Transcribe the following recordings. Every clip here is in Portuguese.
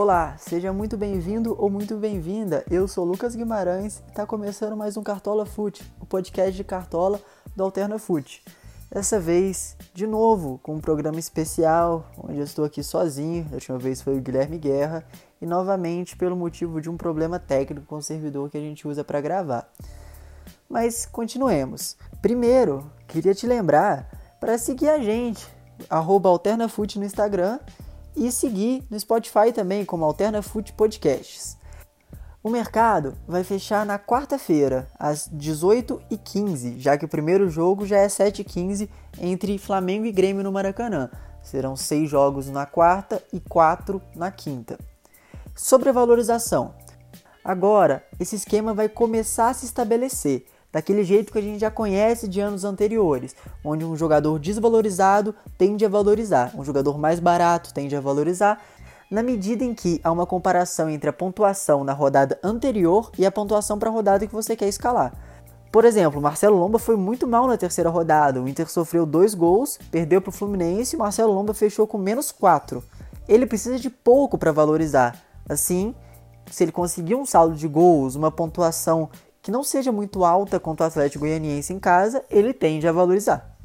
Olá, seja muito bem-vindo ou muito bem-vinda. Eu sou Lucas Guimarães e está começando mais um Cartola Foot, o podcast de Cartola do Alterna Foot. Dessa vez, de novo, com um programa especial, onde eu estou aqui sozinho. A última vez foi o Guilherme Guerra e novamente pelo motivo de um problema técnico com o servidor que a gente usa para gravar. Mas continuemos. Primeiro, queria te lembrar para seguir a gente, AlternaFoot no Instagram e seguir no Spotify também como AlternaFoot Podcasts. O mercado vai fechar na quarta-feira, às 18h15, já que o primeiro jogo já é 7h15 entre Flamengo e Grêmio no Maracanã. Serão seis jogos na quarta e quatro na quinta. Sobre a valorização. Agora, esse esquema vai começar a se estabelecer daquele jeito que a gente já conhece de anos anteriores, onde um jogador desvalorizado tende a valorizar, um jogador mais barato tende a valorizar, na medida em que há uma comparação entre a pontuação na rodada anterior e a pontuação para a rodada que você quer escalar. Por exemplo, Marcelo Lomba foi muito mal na terceira rodada. O Inter sofreu dois gols, perdeu para o Fluminense e Marcelo Lomba fechou com menos 4. Ele precisa de pouco para valorizar. Assim, se ele conseguir um saldo de gols, uma pontuação que não seja muito alta contra o Atlético Goianiense em casa, ele tende a valorizar.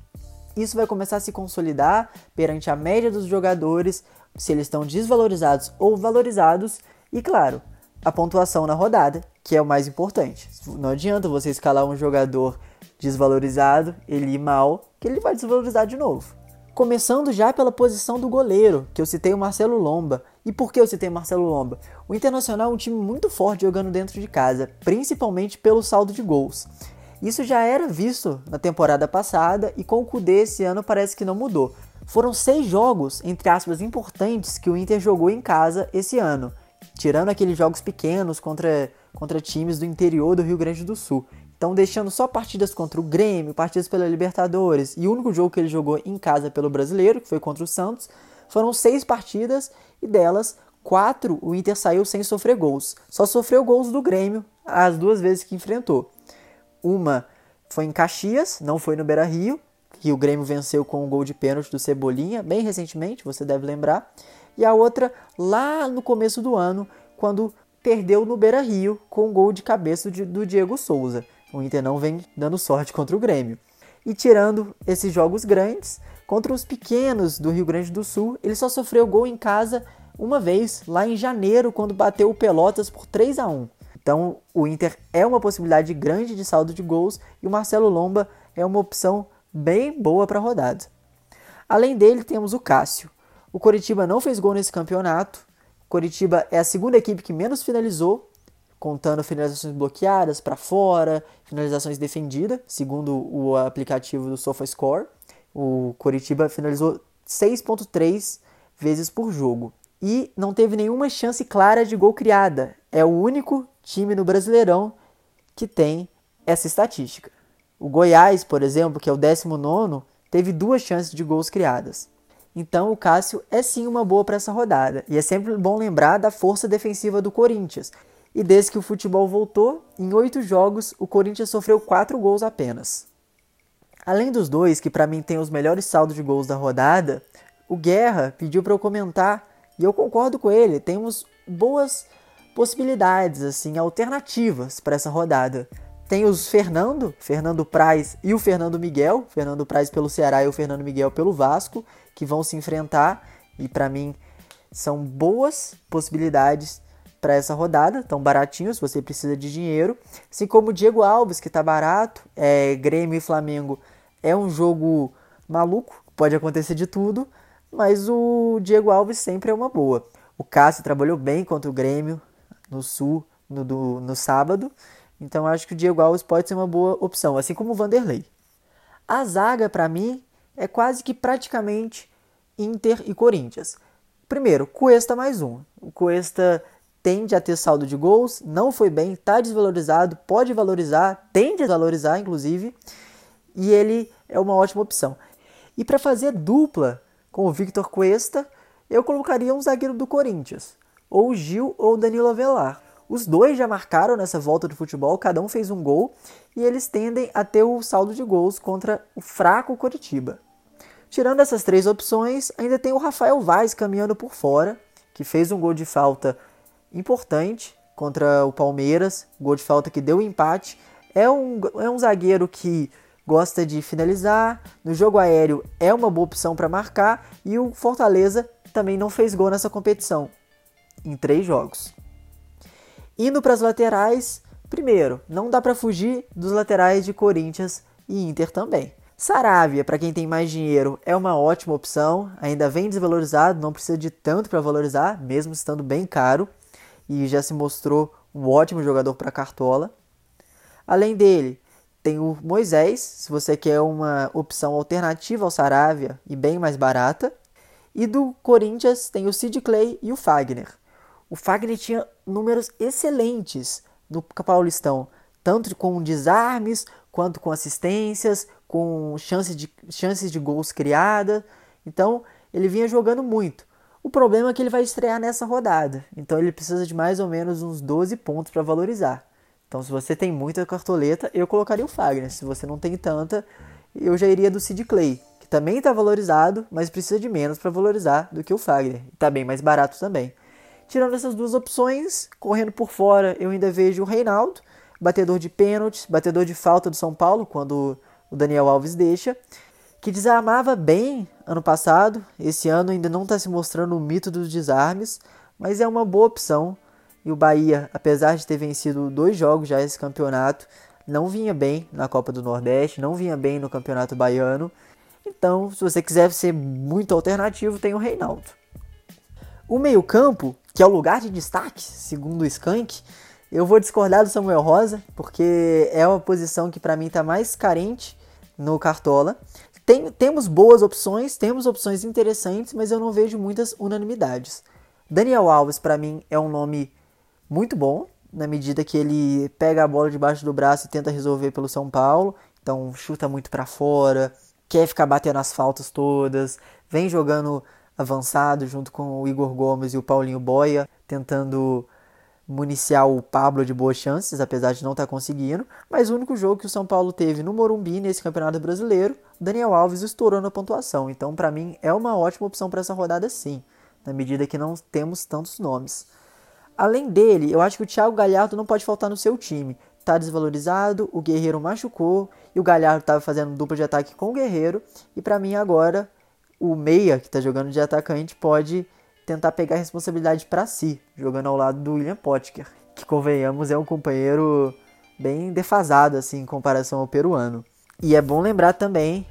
Isso vai começar a se consolidar perante a média dos jogadores, se eles estão desvalorizados ou valorizados, e claro, a pontuação na rodada, que é o mais importante. Não adianta você escalar um jogador desvalorizado, ele ir mal, que ele vai desvalorizar de novo. Começando já pela posição do goleiro, que eu citei o Marcelo Lomba. E por que eu citei Marcelo Lomba? O Internacional é um time muito forte jogando dentro de casa, principalmente pelo saldo de gols. Isso já era visto na temporada passada e com o Kudê esse ano parece que não mudou. Foram seis jogos, entre aspas, importantes que o Inter jogou em casa esse ano, tirando aqueles jogos pequenos contra, contra times do interior do Rio Grande do Sul. Então, deixando só partidas contra o Grêmio, partidas pela Libertadores e o único jogo que ele jogou em casa pelo Brasileiro, que foi contra o Santos, foram seis partidas e delas, quatro o Inter saiu sem sofrer gols. Só sofreu gols do Grêmio as duas vezes que enfrentou. Uma foi em Caxias, não foi no Beira Rio, que o Grêmio venceu com um gol de pênalti do Cebolinha, bem recentemente, você deve lembrar. E a outra lá no começo do ano, quando perdeu no Beira Rio com um gol de cabeça do Diego Souza. O Inter não vem dando sorte contra o Grêmio. E tirando esses jogos grandes, contra os pequenos do Rio Grande do Sul, ele só sofreu gol em casa uma vez, lá em janeiro, quando bateu o Pelotas por 3 a 1 Então o Inter é uma possibilidade grande de saldo de gols e o Marcelo Lomba é uma opção bem boa para a rodada. Além dele, temos o Cássio. O Coritiba não fez gol nesse campeonato. Coritiba é a segunda equipe que menos finalizou, contando finalizações bloqueadas para fora, finalizações defendidas, segundo o aplicativo do SofaScore. O Coritiba finalizou 6.3 vezes por jogo e não teve nenhuma chance clara de gol criada. É o único time no Brasileirão que tem essa estatística. O Goiás, por exemplo, que é o 19, teve duas chances de gols criadas. Então o Cássio é sim uma boa para essa rodada. E é sempre bom lembrar da força defensiva do Corinthians, e desde que o futebol voltou, em oito jogos, o Corinthians sofreu quatro gols apenas. Além dos dois, que para mim tem os melhores saldos de gols da rodada, o Guerra pediu para eu comentar e eu concordo com ele. Temos boas possibilidades, assim, alternativas para essa rodada. Tem os Fernando, Fernando Praz e o Fernando Miguel, Fernando Praz pelo Ceará e o Fernando Miguel pelo Vasco, que vão se enfrentar e para mim são boas possibilidades para essa rodada, tão baratinho se você precisa de dinheiro. Assim como o Diego Alves, que está barato, é, Grêmio e Flamengo é um jogo maluco, pode acontecer de tudo, mas o Diego Alves sempre é uma boa. O Cássio trabalhou bem contra o Grêmio no Sul no, do, no sábado, então acho que o Diego Alves pode ser uma boa opção, assim como o Vanderlei. A zaga, para mim, é quase que praticamente Inter e Corinthians. Primeiro, Cuesta mais um. O Cuesta tende a ter saldo de gols, não foi bem, está desvalorizado, pode valorizar, tende a valorizar, inclusive, e ele é uma ótima opção. E para fazer dupla com o Victor Cuesta, eu colocaria um zagueiro do Corinthians, ou o Gil ou o Danilo Avelar. Os dois já marcaram nessa volta do futebol, cada um fez um gol, e eles tendem a ter o saldo de gols contra o fraco Coritiba. Tirando essas três opções, ainda tem o Rafael Vaz caminhando por fora, que fez um gol de falta importante contra o Palmeiras, gol de falta que deu empate. É um, é um zagueiro que gosta de finalizar, no jogo aéreo é uma boa opção para marcar e o Fortaleza também não fez gol nessa competição em três jogos. Indo para as laterais, primeiro, não dá para fugir dos laterais de Corinthians e Inter também. Saravia, para quem tem mais dinheiro, é uma ótima opção, ainda vem desvalorizado, não precisa de tanto para valorizar, mesmo estando bem caro, e já se mostrou um ótimo jogador para cartola. Além dele, tem o Moisés, se você quer uma opção alternativa ao Saravia e bem mais barata. E do Corinthians tem o Sid Clay e o Fagner. O Fagner tinha números excelentes no Paulistão, tanto com desarmes, quanto com assistências, com chances de, chances de gols criadas. Então, ele vinha jogando muito. O problema é que ele vai estrear nessa rodada, então ele precisa de mais ou menos uns 12 pontos para valorizar. Então, se você tem muita cartoleta, eu colocaria o Fagner. Se você não tem tanta, eu já iria do Sid Clay, que também está valorizado, mas precisa de menos para valorizar do que o Fagner. Está bem mais barato também. Tirando essas duas opções, correndo por fora, eu ainda vejo o Reinaldo, batedor de pênaltis, batedor de falta do São Paulo, quando o Daniel Alves deixa, que desarmava bem ano passado, esse ano ainda não está se mostrando o mito dos desarmes, mas é uma boa opção. E o Bahia, apesar de ter vencido dois jogos já esse campeonato, não vinha bem na Copa do Nordeste, não vinha bem no Campeonato Baiano. Então, se você quiser ser muito alternativo, tem o Reinaldo. O meio-campo, que é o lugar de destaque, segundo o Skank, eu vou discordar do Samuel Rosa, porque é uma posição que para mim está mais carente no Cartola. Tem, temos boas opções, temos opções interessantes, mas eu não vejo muitas unanimidades. Daniel Alves, para mim, é um nome muito bom, na medida que ele pega a bola debaixo do braço e tenta resolver pelo São Paulo. Então, chuta muito para fora, quer ficar batendo as faltas todas, vem jogando avançado junto com o Igor Gomes e o Paulinho Boia, tentando municiar o Pablo de boas chances, apesar de não estar tá conseguindo. Mas o único jogo que o São Paulo teve no Morumbi nesse Campeonato Brasileiro, Daniel Alves estourou na pontuação. Então, para mim, é uma ótima opção para essa rodada, sim, na medida que não temos tantos nomes. Além dele, eu acho que o Thiago Galhardo não pode faltar no seu time. Tá desvalorizado, o Guerreiro machucou e o Galhardo estava fazendo dupla de ataque com o Guerreiro. E para mim agora o meia que está jogando de atacante pode tentar pegar a responsabilidade para si, jogando ao lado do William Potker, que convenhamos é um companheiro bem defasado assim em comparação ao peruano. E é bom lembrar também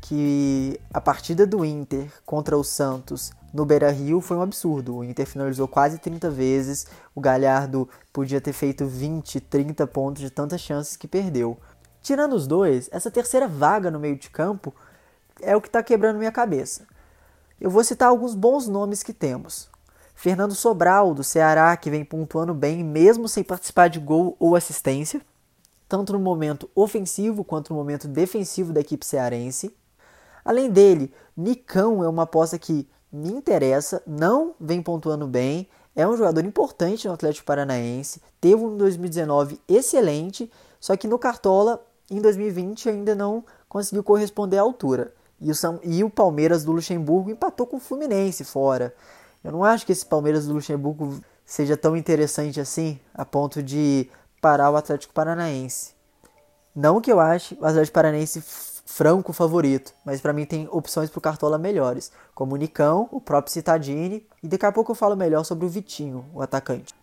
que a partida do Inter contra o Santos no Beira-Rio foi um absurdo. O Inter finalizou quase 30 vezes, o Galhardo podia ter feito 20, 30 pontos de tantas chances que perdeu. Tirando os dois, essa terceira vaga no meio de campo é o que está quebrando minha cabeça. Eu vou citar alguns bons nomes que temos. Fernando Sobral, do Ceará, que vem pontuando bem, mesmo sem participar de gol ou assistência, tanto no momento ofensivo quanto no momento defensivo da equipe cearense. Além dele, Nicão é uma aposta que me interessa, não vem pontuando bem, é um jogador importante no Atlético Paranaense, teve um 2019 excelente, só que no Cartola, em 2020, ainda não conseguiu corresponder à altura. E o, São, e o Palmeiras do Luxemburgo empatou com o Fluminense fora. Eu não acho que esse Palmeiras do Luxemburgo seja tão interessante assim, a ponto de parar o Atlético Paranaense. Não que eu ache o Atlético Paranaense franco favorito, mas para mim tem opções para o Cartola melhores, como o Nicão, o próprio Citadini, e daqui a pouco eu falo melhor sobre o Vitinho, o atacante.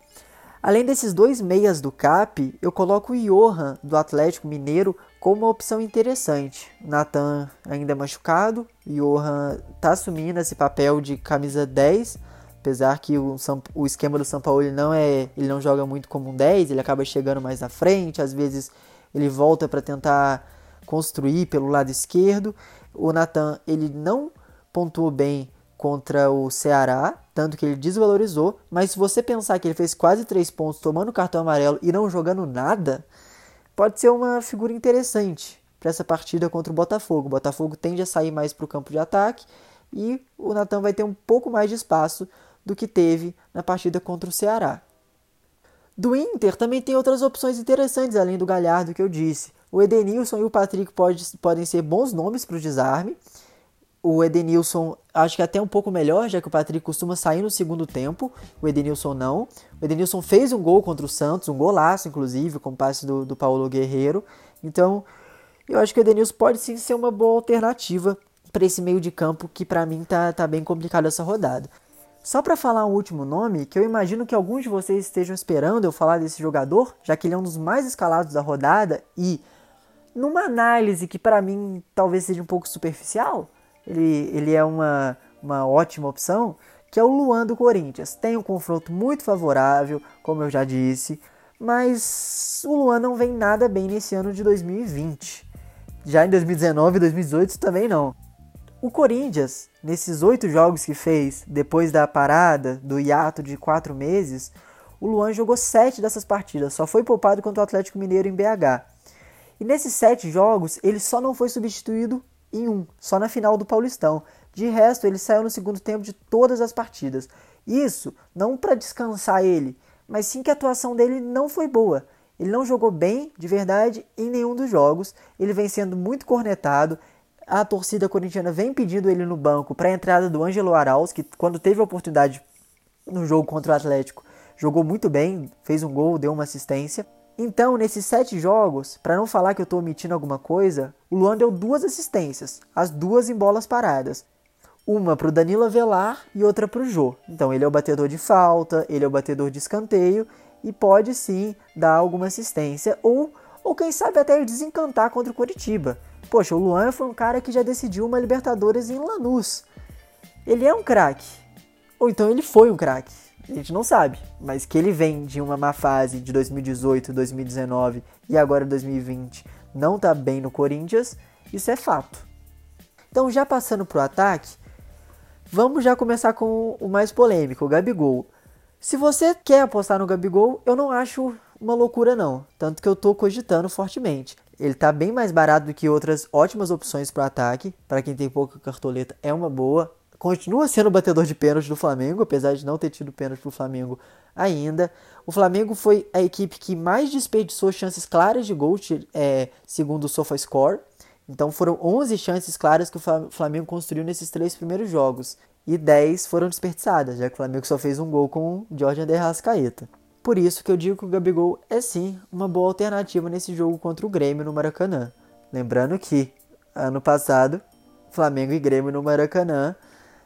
Além desses dois meias do CAP, eu coloco o Johan do Atlético Mineiro como uma opção interessante. Nathan ainda é machucado, Johan está assumindo esse papel de camisa 10, apesar que o, o esquema do São Paulo ele não é, ele não joga muito como um 10, ele acaba chegando mais na frente, às vezes ele volta para tentar construir pelo lado esquerdo. O Nathan ele não pontuou bem contra o Ceará, tanto que ele desvalorizou, mas se você pensar que ele fez quase 3 pontos tomando cartão amarelo e não jogando nada, pode ser uma figura interessante para essa partida contra o Botafogo. O Botafogo tende a sair mais para o campo de ataque e o Natan vai ter um pouco mais de espaço do que teve na partida contra o Ceará. Do Inter também tem outras opções interessantes além do Galhardo que eu disse. O Edenilson e o Patrick pode, podem ser bons nomes para o desarme. O Edenilson acho que até um pouco melhor, já que o Patrick costuma sair no segundo tempo. O Edenilson não. O Edenilson fez um gol contra o Santos, um golaço, inclusive, com o passe do, do Paulo Guerreiro. Então, eu acho que o Edenilson pode sim ser uma boa alternativa para esse meio de campo que para mim tá, tá bem complicado essa rodada. Só para falar um último nome, que eu imagino que alguns de vocês estejam esperando eu falar desse jogador, já que ele é um dos mais escalados da rodada e numa análise que para mim talvez seja um pouco superficial, ele, ele é uma, uma ótima opção, que é o Luan do Corinthians. Tem um confronto muito favorável, como eu já disse, mas o Luan não vem nada bem nesse ano de 2020. Já em 2019 e 2018 também não. O Corinthians, nesses oito jogos que fez, depois da parada, do hiato de quatro meses, o Luan jogou sete dessas partidas, só foi poupado contra o Atlético Mineiro em BH. E nesses sete jogos, ele só não foi substituído em um, só na final do Paulistão. De resto, ele saiu no segundo tempo de todas as partidas. Isso não para descansar ele, mas sim que a atuação dele não foi boa. Ele não jogou bem, de verdade, em nenhum dos jogos. Ele vem sendo muito cornetado. A torcida corintiana vem pedindo ele no banco para a entrada do Ângelo Arauz, que quando teve a oportunidade no jogo contra o Atlético, jogou muito bem, fez um gol, deu uma assistência. Então, nesses sete jogos, para não falar que eu estou omitindo alguma coisa, o Luan deu duas assistências, as duas em bolas paradas. Uma para o Danilo Avelar e outra para o Jô. Então, ele é o batedor de falta, ele é o batedor de escanteio e pode sim dar alguma assistência ou, ou quem sabe até desencantar contra o Coritiba. Poxa, o Luan foi um cara que já decidiu uma Libertadores em Lanús. Ele é um craque. Ou então ele foi um craque a gente não sabe, mas que ele vem de uma má fase de 2018, 2019 e agora 2020 não tá bem no Corinthians, isso é fato. Então, já passando pro ataque, vamos já começar com o mais polêmico, o Gabigol. Se você quer apostar no Gabigol, eu não acho uma loucura não, tanto que eu tô cogitando fortemente. Ele tá bem mais barato do que outras ótimas opções para ataque, para quem tem pouca cartoleta é uma boa continua sendo o batedor de pênalti do Flamengo, apesar de não ter tido pênalti pro Flamengo ainda. O Flamengo foi a equipe que mais desperdiçou chances claras de gol, é, segundo o SofaScore. Então foram 11 chances claras que o Flamengo construiu nesses três primeiros jogos. E 10 foram desperdiçadas, já que o Flamengo só fez um gol com o Jorge Anderrascaeta. Por isso que eu digo que o Gabigol é sim uma boa alternativa nesse jogo contra o Grêmio no Maracanã. Lembrando que ano passado, Flamengo e Grêmio no Maracanã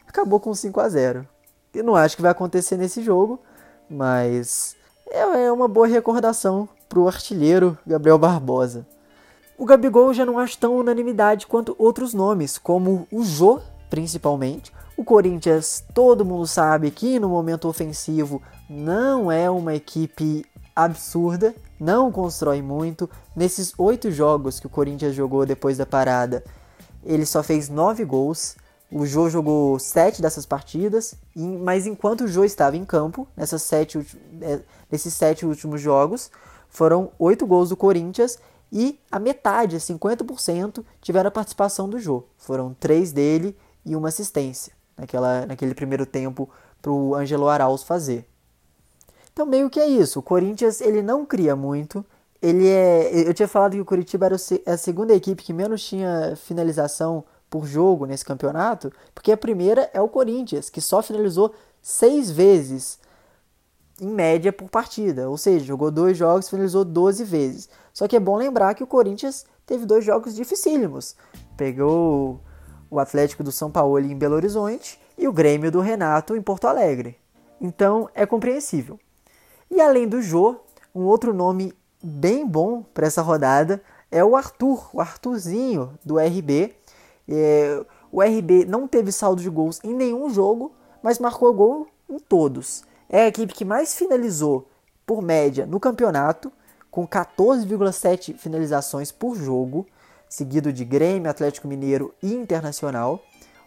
acabou com 5 a 0 Eu não acho que vai acontecer nesse jogo, mas é, é uma boa recordação para o artilheiro Gabriel Barbosa. O Gabigol já não acho tão unanimidade quanto outros nomes, como o Jô, principalmente. O Corinthians, todo mundo sabe que no momento ofensivo não é uma equipe absurda, não constrói muito. Nesses oito jogos que o Corinthians jogou depois da parada, ele só fez nove gols. O Jô jogou sete dessas partidas, mas enquanto o Jô estava em campo, nessas sete, é, nesses sete últimos jogos, foram oito gols do Corinthians e a metade, 50%, tiveram a participação do Jô. Foram três dele e uma assistência naquela, naquele primeiro tempo para o Angelo Arauz fazer. Então meio que é isso. O Corinthians ele não cria muito. Ele é, eu tinha falado que o Curitiba era a segunda equipe que menos tinha finalização por jogo nesse campeonato, porque a primeira é o Corinthians, que só finalizou seis vezes em média por partida, ou seja, jogou dois jogos e finalizou 12 vezes. Só que é bom lembrar que o Corinthians teve dois jogos dificílimos. Pegou o Atlético do São Paulo em Belo Horizonte e o Grêmio do Renato em Porto Alegre. Então é compreensível. E além do Jô, um outro nome bem bom para essa rodada é o Arthur, o Arthurzinho do RB, é, o RB não teve saldo de gols em nenhum jogo, mas marcou gol em todos. É a equipe que mais finalizou por média no campeonato, com 14,7 finalizações por jogo, seguido de Grêmio, Atlético Mineiro e Internacional.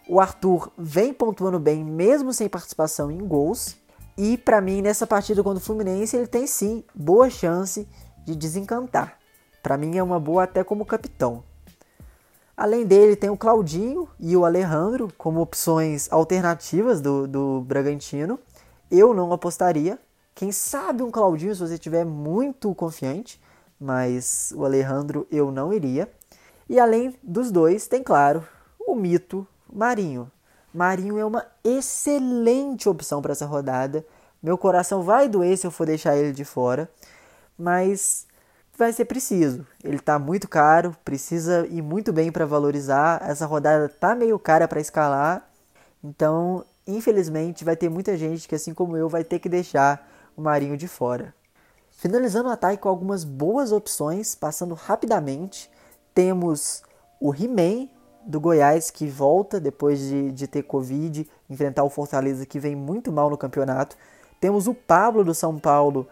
O Arthur vem pontuando bem, mesmo sem participação em gols. E para mim, nessa partida contra o Fluminense, ele tem sim boa chance de desencantar. Para mim, é uma boa até como capitão. Além dele, tem o Claudinho e o Alejandro como opções alternativas do, do Bragantino. Eu não apostaria. Quem sabe um Claudinho se você estiver muito confiante, mas o Alejandro eu não iria. E além dos dois, tem claro o mito, Marinho. Marinho é uma excelente opção para essa rodada. Meu coração vai doer se eu for deixar ele de fora, mas vai ser preciso. Ele está muito caro, precisa ir muito bem para valorizar. Essa rodada tá meio cara para escalar, então infelizmente vai ter muita gente que, assim como eu, vai ter que deixar o Marinho de fora. Finalizando o ataque com algumas boas opções, passando rapidamente, temos o He-Man do Goiás que volta depois de, de ter Covid, enfrentar o Fortaleza que vem muito mal no campeonato. Temos o Pablo do São Paulo,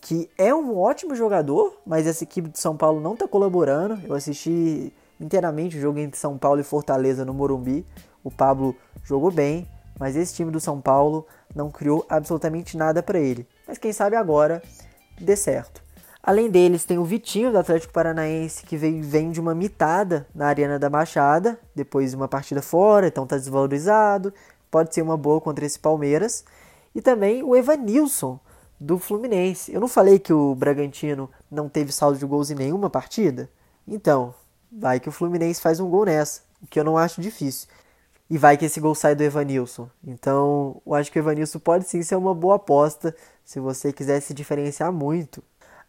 que é um ótimo jogador, mas essa equipe de São Paulo não está colaborando. Eu assisti inteiramente o jogo entre São Paulo e Fortaleza no Morumbi. O Pablo jogou bem, mas esse time do São Paulo não criou absolutamente nada para ele. Mas quem sabe agora dê certo. Além deles, tem o Vitinho do Atlético Paranaense, que vem, vem de uma mitada na Arena da Machada, depois de uma partida fora, então está desvalorizado. Pode ser uma boa contra esse Palmeiras. E também o Evanilson do Fluminense. Eu não falei que o Bragantino não teve saldo de gols em nenhuma partida? Então, vai que o Fluminense faz um gol nessa, o que eu não acho difícil. E vai que esse gol sai do Evanilson. Então, eu acho que o Evanilson pode sim ser uma boa aposta se você quiser se diferenciar muito.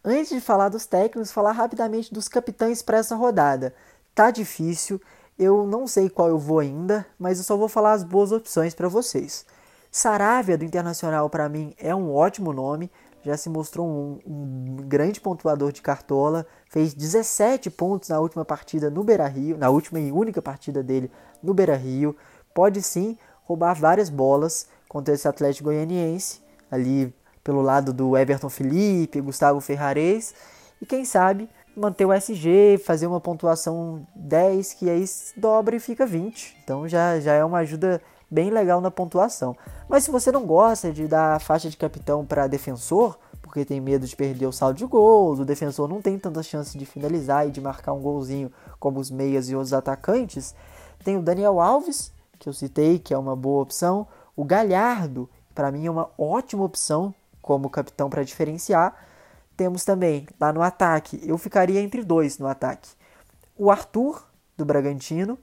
Antes de falar dos técnicos, falar rapidamente dos capitães para essa rodada. Tá difícil, eu não sei qual eu vou ainda, mas eu só vou falar as boas opções para vocês. Saravia do Internacional para mim é um ótimo nome, já se mostrou um, um, grande pontuador de cartola, fez 17 pontos na última partida no Beira-Rio, na última e única partida dele no Beira-Rio. Pode sim roubar várias bolas contra esse Atlético Goianiense, ali pelo lado do Everton Felipe, Gustavo Ferrares, e quem sabe manter o SG, fazer uma pontuação 10, que aí dobra e fica 20. Então já, já é uma ajuda bem legal na pontuação. Mas se você não gosta de dar faixa de capitão para defensor, porque tem medo de perder o saldo de gols, o defensor não tem tanta chance de finalizar e de marcar um golzinho como os meias e outros atacantes, tem o Daniel Alves, que eu citei, que é uma boa opção, o Galhardo, para mim é uma ótima opção como capitão para diferenciar. Temos também lá no ataque, eu ficaria entre dois no ataque. O Arthur, do Bragantino,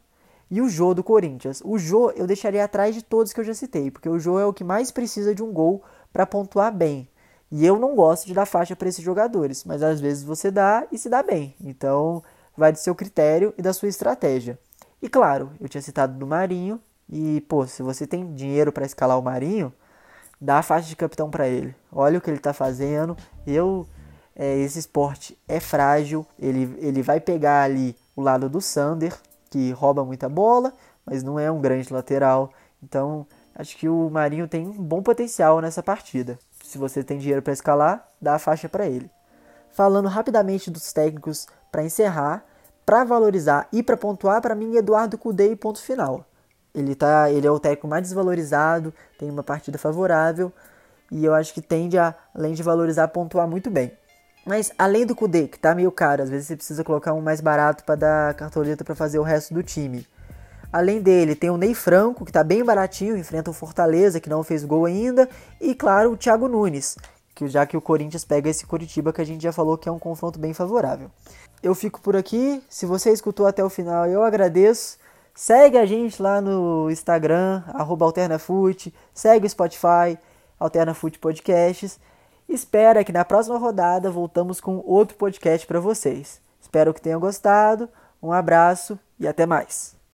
e o Jô do Corinthians. O Jô eu deixaria atrás de todos que eu já citei, porque o Jô é o que mais precisa de um gol para pontuar bem. E eu não gosto de dar faixa para esses jogadores, mas às vezes você dá e se dá bem. Então vai do seu critério e da sua estratégia. E claro, eu tinha citado do Marinho, e pô, se você tem dinheiro para escalar o Marinho, dá a faixa de capitão para ele. Olha o que ele está fazendo. Eu é, esse esporte é frágil. Ele, ele vai pegar ali o lado do Sander, que rouba muita bola, mas não é um grande lateral. Então acho que o Marinho tem um bom potencial nessa partida. Se você tem dinheiro para escalar, dá a faixa para ele. Falando rapidamente dos técnicos para encerrar, para valorizar e para pontuar, para mim, Eduardo Cudê e ponto final. Ele, tá, ele é o técnico mais desvalorizado, tem uma partida favorável e eu acho que tende a, além de valorizar, pontuar muito bem. Mas além do Kudê, que tá meio caro, às vezes você precisa colocar um mais barato para dar cartoleta para fazer o resto do time. Além dele, tem o Ney Franco, que tá bem baratinho, enfrenta o Fortaleza, que não fez gol ainda, e claro, o Thiago Nunes, que já que o Corinthians pega esse Curitiba que a gente já falou que é um confronto bem favorável. Eu fico por aqui, se você escutou até o final, eu agradeço. Segue a gente lá no Instagram, AlternaFoot, segue o Spotify, AlternaFoot Podcasts. Espera que na próxima rodada voltamos com outro podcast para vocês. Espero que tenham gostado. Um abraço e até mais.